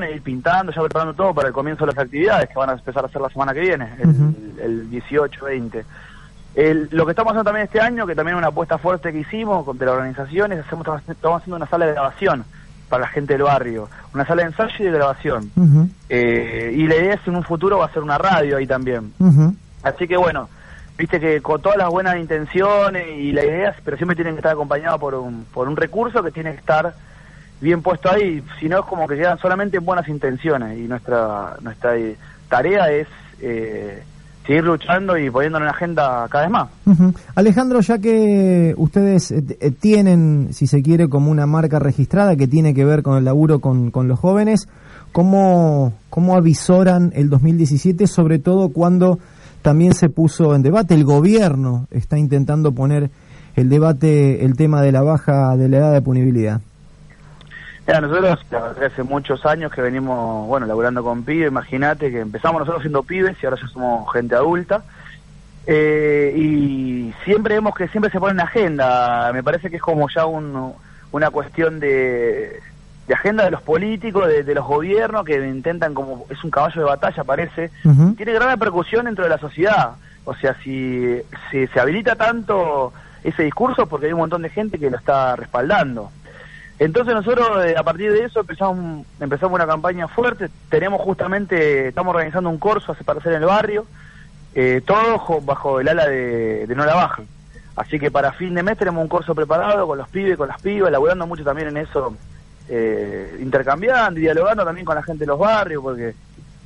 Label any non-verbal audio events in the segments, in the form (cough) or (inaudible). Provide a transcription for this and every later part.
ir pintando, ya preparando todo para el comienzo de las actividades que van a empezar a hacer la semana que viene, el, el 18-20. lo que estamos haciendo también este año, que también es una apuesta fuerte que hicimos de las organizaciones, hacemos, estamos haciendo una sala de grabación para la gente del barrio, una sala de ensayo y de grabación. Eh, y la idea es en un futuro va a ser una radio ahí también. Así que bueno, viste que con todas las buenas intenciones y la idea, pero siempre tienen que estar acompañados por un, por un recurso que tiene que estar bien puesto ahí, si no es como que quedan solamente buenas intenciones y nuestra nuestra tarea es eh, seguir luchando y poniendo en la agenda cada vez más. Alejandro, ya que ustedes eh, eh, tienen, si se quiere, como una marca registrada que tiene que ver con el laburo con, con los jóvenes, ¿cómo, ¿cómo avisoran el 2017, sobre todo cuando también se puso en debate, el gobierno está intentando poner el debate, el tema de la baja de la edad de punibilidad? Nosotros hace muchos años que venimos, bueno, laburando con pibes, imagínate que empezamos nosotros siendo pibes y ahora ya somos gente adulta. Eh, y siempre vemos que siempre se pone en agenda, me parece que es como ya una cuestión de, agenda de los políticos, de, los gobiernos que intentan como, es un caballo de batalla parece, tiene gran repercusión dentro de la sociedad. O sea, si, si se habilita tanto ese discurso porque hay un montón de gente que lo está respaldando. Entonces nosotros eh, a partir de eso empezamos, empezamos una campaña fuerte, tenemos justamente, estamos organizando un curso para hacer en el barrio, eh, todo bajo el ala de, No La Baja. Así que para fin de mes tenemos un curso preparado con los pibes, con las pibas, elaborando mucho también en eso, eh, intercambiando y dialogando también con la gente de los barrios, porque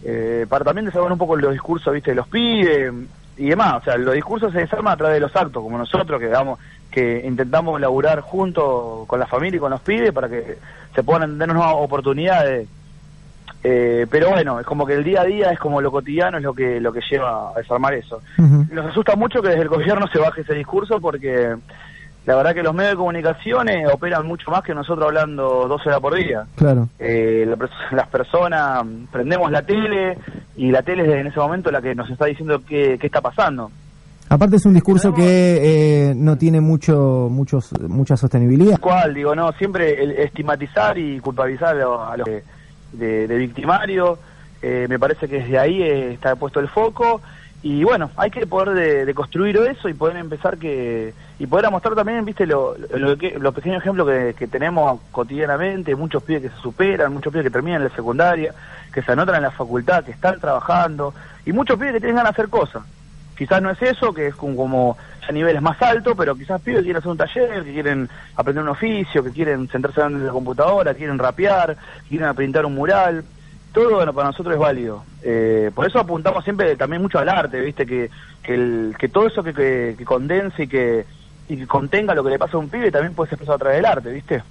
eh, para también desarrollar un poco los discursos viste de los pibes y demás. O sea, los discursos se desarman a través de los actos, como nosotros, que damos que intentamos laburar junto con la familia y con los pibes para que se puedan entender nuevas oportunidades. Eh, pero bueno, es como que el día a día es como lo cotidiano, es lo que lo que lleva a desarmar eso. Nos asusta mucho que desde el gobierno se baje ese discurso porque la verdad que los medios de comunicación operan mucho más que nosotros hablando 12 horas por día. Claro. Eh, (laughs) las personas prendemos la tele y la tele es en ese momento la que nos está diciendo qué, qué está pasando. Aparte es un discurso que eh, no tiene mucho, muchos, mucha sostenibilidad. ¿Cuál? Digo, no, siempre el estigmatizar y culpabilizar a los de, victimario, eh, me parece que desde ahí eh, está puesto el foco y bueno, hay que poder de, construir eso y poder empezar que y poder mostrar también, viste, lo, los pequeños ejemplos que, que, tenemos cotidianamente, muchos pibes que se superan, muchos pibes que terminan la secundaria, que se anotan en la facultad, que están trabajando y muchos pibes que tienen ganas de hacer cosas. Quizás no es eso, que es como, a niveles más altos, pero quizás pibes que quieren hacer un taller, que quieren aprender un oficio, que quieren sentarse en la computadora, quieren rapear, quieren pintar un mural. Todo bueno, para nosotros es válido. Eh, por eso apuntamos siempre también mucho al arte, ¿viste? Que, que, el, que todo eso que, que, condense y que, y que contenga lo que le pasa a un pibe también puede ser expresado a través del arte, ¿viste?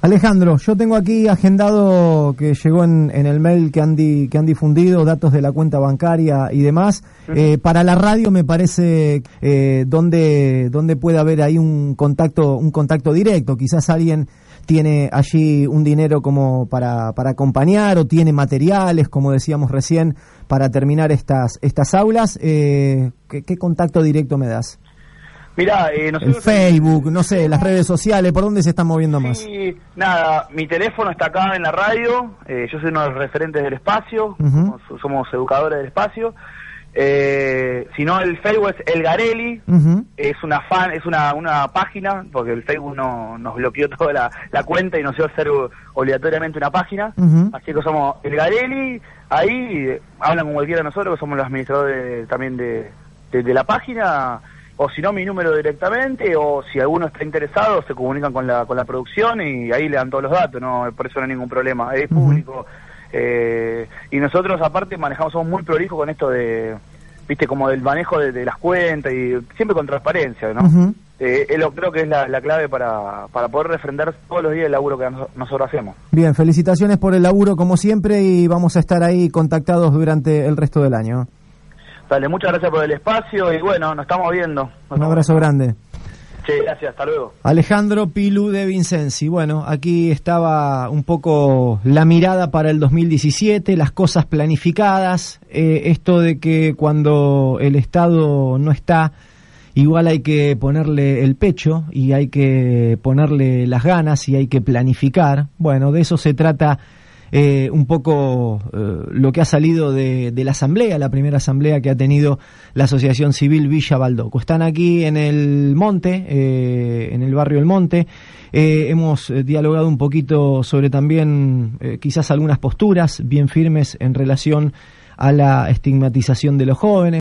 Alejandro, yo tengo aquí agendado que llegó en, el mail que han, que han difundido datos de la cuenta bancaria y demás. Eh, para la radio me parece eh, donde, donde puede haber ahí un contacto, un contacto directo. Quizás alguien tiene allí un dinero como para, para acompañar o tiene materiales, como decíamos recién, para terminar estas, estas aulas. Eh, ¿qué, contacto directo me das? Mira, eh, el Facebook, no sé, las redes sociales, ¿por dónde se están moviendo más? Sí, nada, mi teléfono está acá en la radio, eh, yo soy uno de los referentes del espacio, somos, educadores del espacio. Eh, si no, el Facebook es El Garelli, es una fan, es una, una página, porque el Facebook no, nos bloqueó toda la, cuenta y nos dio hacer obligatoriamente una página. Así que somos El Garelli, ahí hablan con cualquiera de nosotros, que somos los administradores también de, de la página. O si no mi número directamente o si alguno está interesado se comunican con la, con la producción y ahí le dan todos los datos, no por eso no hay ningún problema, es público. Eh, y nosotros aparte manejamos, somos muy prolijos con esto de, viste, como del manejo de, las cuentas y siempre con transparencia, ¿no? Eh, creo que es la, clave para, para poder refrendar todos los días el laburo que nosotros hacemos. Bien, felicitaciones por el laburo como siempre y vamos a estar ahí contactados durante el resto del año. Dale, muchas gracias por el espacio y bueno, nos estamos viendo. Un abrazo grande. Sí, gracias, hasta luego. Alejandro Pilu de Vincenzi. Bueno, aquí estaba un poco la mirada para el 2017, las cosas planificadas, eh, esto de que cuando el Estado no está, igual hay que ponerle el pecho y hay que ponerle las ganas y hay que planificar. Bueno, de eso se trata eh, un poco eh, lo que ha salido de, la asamblea, la primera asamblea que ha tenido la Asociación Civil Villa Baldoco. Están aquí en el Monte, eh, en el barrio El Monte. hemos dialogado un poquito sobre también quizás algunas posturas bien firmes en relación a la estigmatización de los jóvenes.